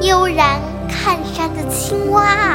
悠然看山的青蛙。